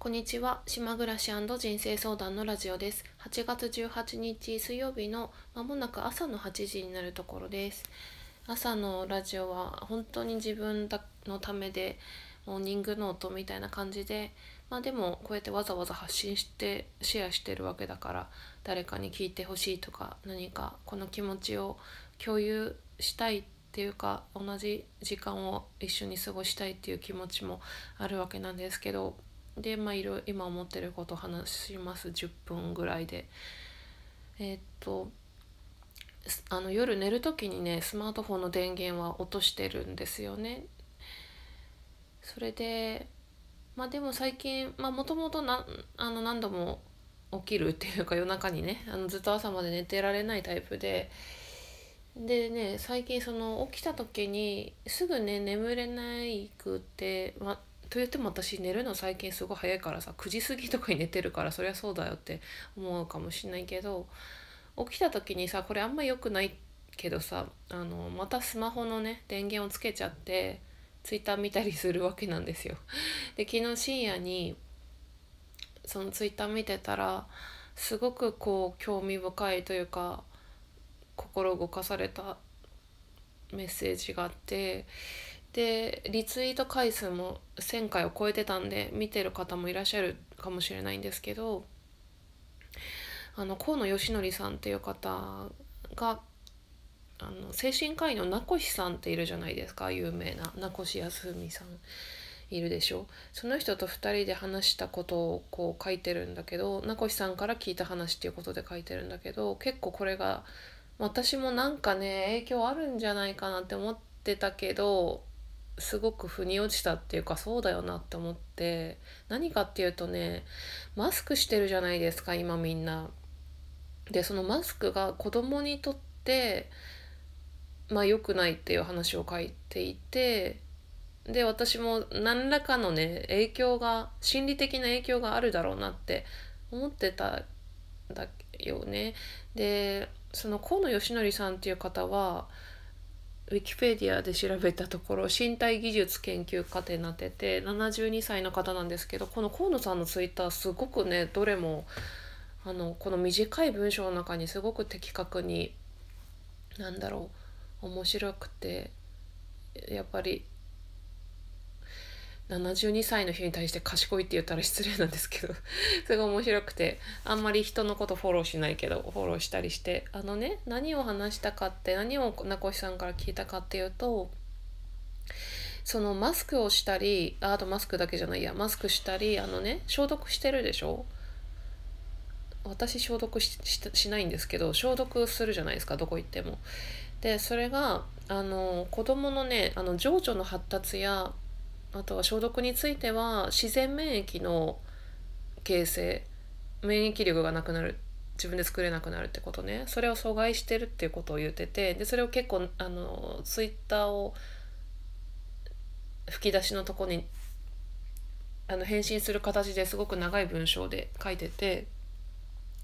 こんにちは。島暮らし人生相談のラジオです。8月18日水曜日のまもなく朝の8時になるところです。朝のラジオは本当に自分のためでモーニングノートみたいな感じでまあでもこうやってわざわざ発信してシェアしてるわけだから誰かに聞いてほしいとか何かこの気持ちを共有したいっていうか同じ時間を一緒に過ごしたいっていう気持ちもあるわけなんですけどでまあいろ今思ってること話します。10分ぐらいで。えー、っとあの夜寝る時にねスマートフォンの電源は落としてるんですよね。それでまあでも最近まあもともと何度も起きるっていうか夜中にねあのずっと朝まで寝てられないタイプで。でね最近その起きた時にすぐね眠れないくて、ま、と言っても私寝るの最近すごい早いからさ9時過ぎとかに寝てるからそりゃそうだよって思うかもしんないけど起きた時にさこれあんま良くないけどさあのまたスマホのね電源をつけちゃってツイッター見たりするわけなんですよ。で昨日深夜にそのツイッター見てたらすごくこう興味深いというか心動かされたメッセージがあってでリツイート回数も1,000回を超えてたんで見てる方もいらっしゃるかもしれないんですけどあの河野義則さんっていう方があの精神科医の名越さんっているじゃないですか有名な名越康文さんいるでしょ。その人と2人で話したことをこう書いてるんだけど名越さんから聞いた話っていうことで書いてるんだけど結構これが私もなんかね影響あるんじゃないかなって思ってたけどすごく腑に落ちたっていうかそうだよなって思って何かっていうとねマスクしてるじゃないですか今みんな。でそのマスクが子供にとってまあ良くないっていう話を書いていてで私も何らかのね影響が心理的な影響があるだろうなって思ってたんだよね。でその河野義則さんっていう方はウィキペディアで調べたところ身体技術研究家ってなってて72歳の方なんですけどこの河野さんのツイッターすごくねどれもあのこの短い文章の中にすごく的確に何だろう面白くてやっぱり72歳の人に対して賢いって言ったら失礼なんですけどそれが面白くてあんまり人のことフォローしないけどフォローしたりしてあのね何を話したかって何を名越さんから聞いたかっていうとそのマスクをしたりああとマスクだけじゃないやマスクしたりあのね消毒してるでしょ？私消毒しないんですけど消毒するじゃないですかどこ行っても。でそれがあの子供のねあの情緒の発達やあとは消毒については自然免疫の形成免疫力がなくなる自分で作れなくなるってことねそれを阻害してるっていうことを言っててでそれを結構あのツイッターを吹き出しのとこにあの返信する形ですごく長い文章で書いてて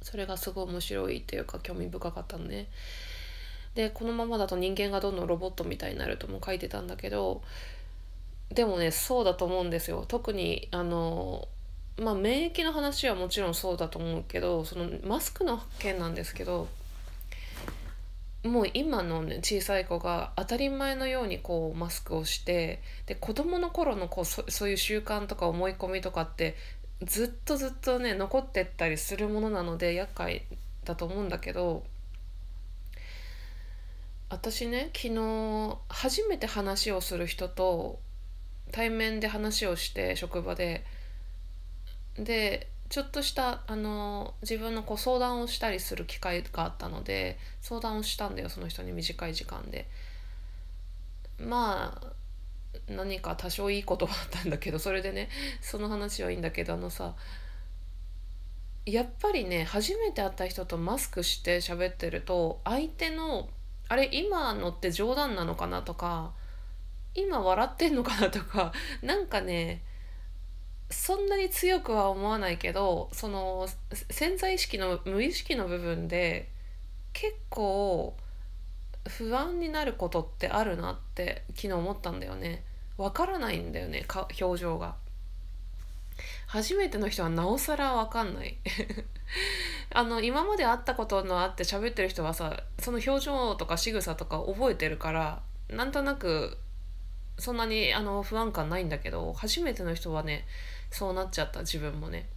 それがすごい面白いっていうか興味深かったのね。でこのままだと人間がどんどんロボットみたいになるとも書いてたんだけどでもねそうだと思うんですよ。特にあのまあ免疫の話はもちろんそうだと思うけどそのマスクの件なんですけどもう今のね小さい子が当たり前のようにこうマスクをしてで子供の頃のこうそそういう習慣とか思い込みとかってずっとずっとね残ってったりするものなので厄介だと思うんだけど私ね昨日初めて話をする人と対面で話をして職場ででちょっとしたあの自分のこう相談をしたりする機会があったので相談をしたんだよその人に短い時間で。まあ何か多少いいことはあったんだけどそれでねその話はいいんだけどあのさやっぱりね初めて会った人とマスクして喋ってると相手のあれ今のって冗談なのかなとか今笑ってんのかなとか なんかねそんなに強くは思わないけどその潜在意識の無意識の部分で結構不安になることってあるなって昨日思ったんだよね。わからないんだよねか表情が。初めての人はなおさら分かんない。あの今まで会ったことのあって喋ってる人はさその表情とか仕草とか覚えてるからなんとなくそんなにあの不安感ないんだけど初めての人はねそうなっちゃった自分もね。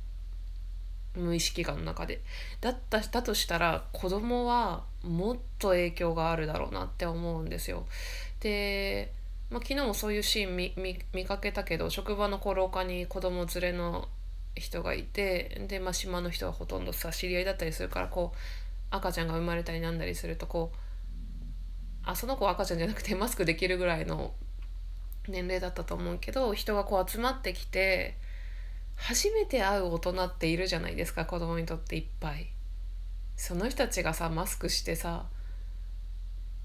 無意識感の中で。だっただとしたら子供はもっと影響があるだろうなって思うんですよ。で、まあ、昨日もそういうシーン見見かけたけど職場の廊下に子供連れの人がいてで、まあ、島の人はほとんどさ知り合いだったりするからこう赤ちゃんが生まれたりなんだりするとこうあその子は赤ちゃんじゃなくてマスクできるぐらいの年齢だったと思うけど人がこう集まってきて初めて会う大人っているじゃないですか子供にとっていっぱい。その人たちがさマスクしてさ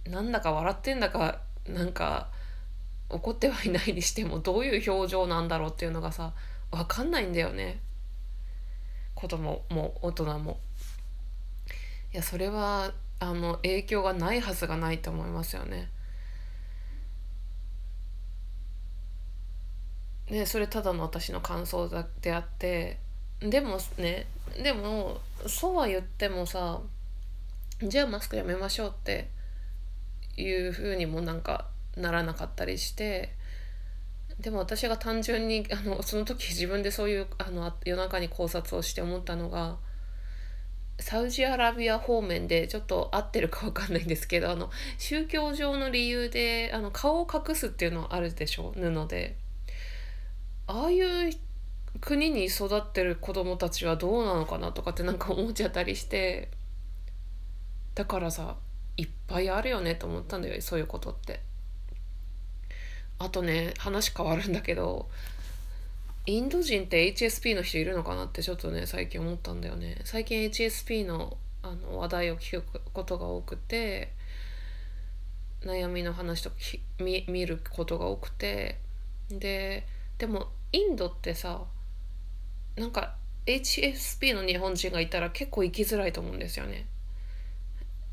なんだか笑ってんだかなんか怒ってはいないにしてもどういう表情なんだろうっていうのがさ分かんないんだよね子供も大人も。いやそれはあの影響がないはずがないと思いますよね。ねそれただの私の感想であってでもねでもそうは言ってもさじゃあマスクやめましょうっていうふうにもなんかならなかったりしてでも私が単純にあのその時自分でそういうあの夜中に考察をして思ったのがサウジアラビア方面でちょっと合ってるか分かんないんですけどあの宗教上の理由であの顔を隠すっていうのはあるでしょ布で。ああいう国に育ってる子供たちはどうなのかなとかってなんか思っちゃったりしてだからさいっぱいあるよねと思ったんだよそういうことって。あとね話変わるんだけどインド人って HSP の人いるのかなってちょっとね最近思ったんだよね最近 HSP のあの話題を聞くことが多くて悩みの話とか見見ることが多くてででもインドってさなんか HSP の日本人がいたら結構生きづらいと思うんですよね。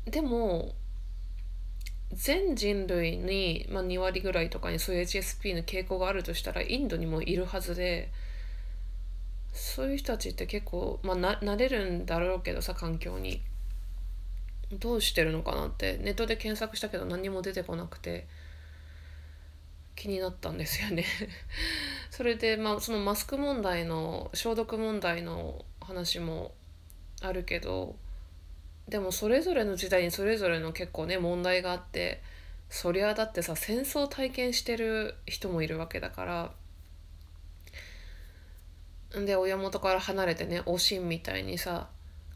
でも全人類に、まあ、2割ぐらいとかにそういう HSP の傾向があるとしたらインドにもいるはずでそういう人たちって結構、まあ、な慣れるんだろうけどさ環境に。どうしてるのかなって。ネットで検索したけど何も出てこなくて気になったんですよね。それで、まあ、そのマスク問題の消毒問題の話もあるけどでもそれぞれの時代にそれぞれの結構ね問題があってそりゃだってさ戦争体験してる人もいるわけだからで親元から離れてねおしんみたいにさ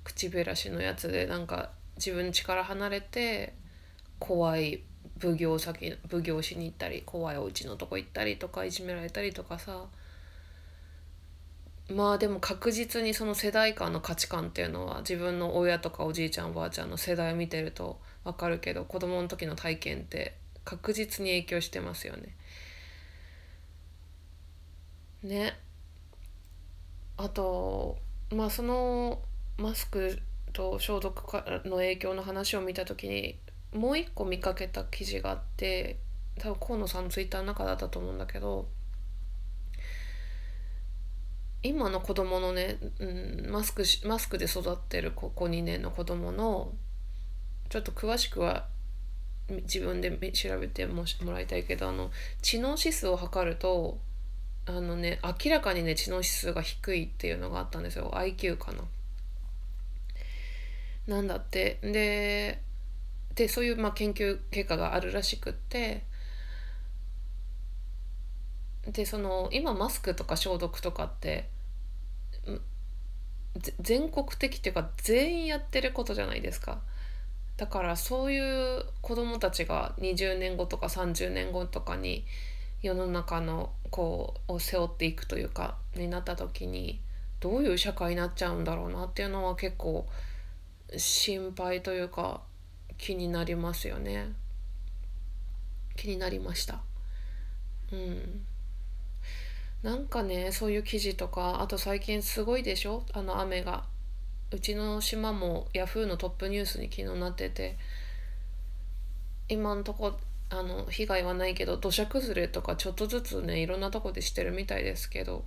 口減らしのやつでなんか自分力離れて怖い奉行先奉行しに行ったり怖いお家のとこ行ったりとかいじめられたりとかさまあでも確実にその世代間の価値観っていうのは自分の親とかおじいちゃんおばあちゃんの世代を見てると分かるけど子供の時の体験って確実に影響してますよね。ね。あとまあそのマスクと消毒の影響の話を見た時にもう一個見かけた記事があって多分河野さんのツイッターの中だったと思うんだけど今の子供のね、うん、マスクマスクで育ってる高校2年の子供のちょっと詳しくは自分で調べてもらいたいけどあの知能指数を測るとあのね明らかにね知能指数が低いっていうのがあったんですよ IQ かな。なんだってででそういうまあ研究結果があるらしくってでその今マスクとか消毒とかって全国的っていうか全員やってることじゃないですか。だからそういう子どもたちが20年後とか30年後とかに世の中のこうを背負っていくというかになった時にどういう社会になっちゃうんだろうなっていうのは結構心配というか気になりますよね。気になりました。うん。なんかねそういう記事とかあと最近すごいでしょ？あの雨が。うちの島もヤフーのトップニュースに昨日なってて。今んとこあの被害はないけど土砂崩れとかちょっとずつねいろんなとこでしてるみたいですけど。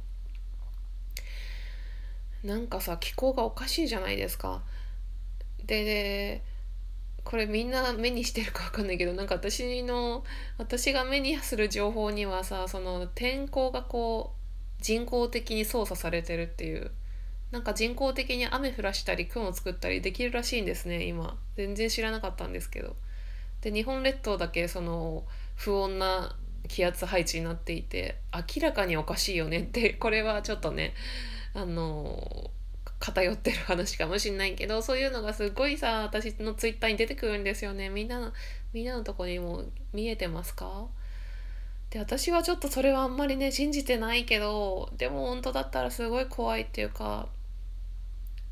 なんかさ気候がおかしいじゃないですか。でこれみんな目にしてるか分かんないけどなんか私の私が目にする情報にはさその天候がこう人工的に操作されてるっていうなんか人工的に雨降らしたり雲を作ったりできるらしいんですね今。全然知らなかったんですけど。で日本列島だけその不穏な気圧配置になっていて明らかにおかしいよねってこれはちょっとねあの偏ってる話かもしんないけどそういうのがすごいさ私のツイッターに出てくるんですよね。みんなのみんなのとこにも見えてますか？で私はちょっとそれはあんまりね信じてないけどでも本当だったらすごい怖いっていうか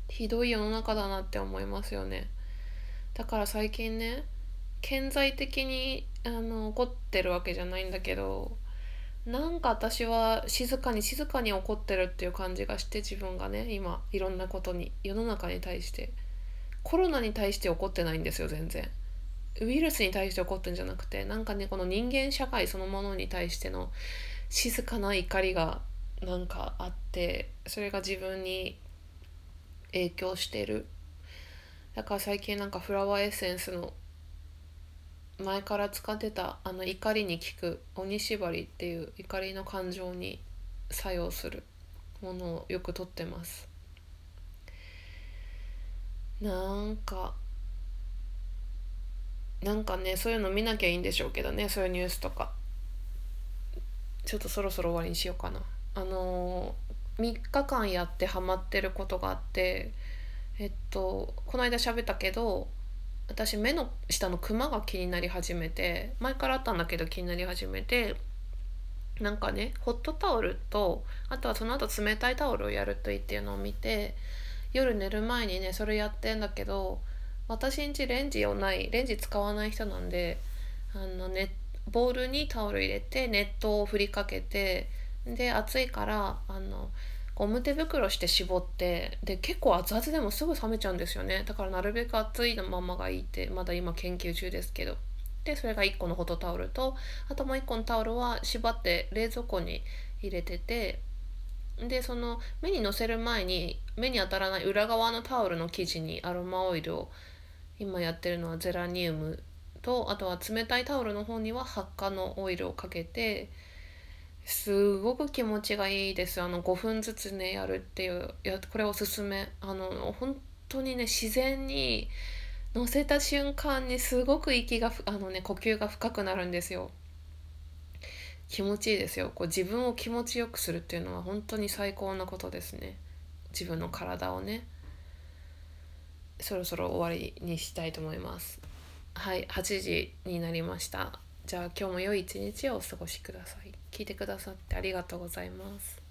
ひどい世の中だなって思いますよね。だから最近ね顕在的にあの怒ってるわけじゃないんだけどなんか私は静かに静かに怒ってるっていう感じがして自分がね今いろんなことに世の中に対して。コロナに対して怒ってないんですよ全然。ウイルスに対して怒ってんじゃなくてなんかねこの人間社会そのものに対しての静かな怒りがなんかあってそれが自分に影響してる。だから最近なんかフラワーエッセンスの前から使ってたあの怒りに効く鬼縛りっていう怒りの感情に作用するものをよくとってます。なんかなんかねそういうの見なきゃいいんでしょうけどねそういうニュースとか。ちょっとそろそろ終わりにしようかな。あのー、3日間やってハマってることがあってえっとこの間喋ったけど私目の下のクマが気になり始めて前からあったんだけど気になり始めてなんかねホットタオルとあとはその後冷たいタオルをやるといいっていうのを見て夜寝る前にねそれやってんだけど私んちレンジをないレンジ使わない人なんであの、ね、ボウルにタオル入れて熱湯を振りかけてで暑いからあのゴム手袋して絞ってで結構熱々でもすぐ冷めちゃうんですよね。だからなるべく熱いままがいいってまだ今研究中ですけど。でそれが1個のホットタオルとあともう1個のタオルは縛って冷蔵庫に入れててでその目にのせる前に目に当たらない裏側のタオルの生地にアロマオイルを今やってるのはゼラニウムとあとは冷たいタオルの方には発火のオイルをかけてすごく気持ちがいいです。あの5分ずつねやるっていうやこれおすすめ。あの本当にね自然に乗せた瞬間にすごく息があのね呼吸が深くなるんですよ。気持ちいいですよ。こう自分を気持ちよくするっていうのは本当に最高なことですね。自分の体をね。そろそろ終わりにしたいと思います。はい8時になりました。じゃあ今日も良い一日をお過ごしください。聞いてくださってありがとうございます。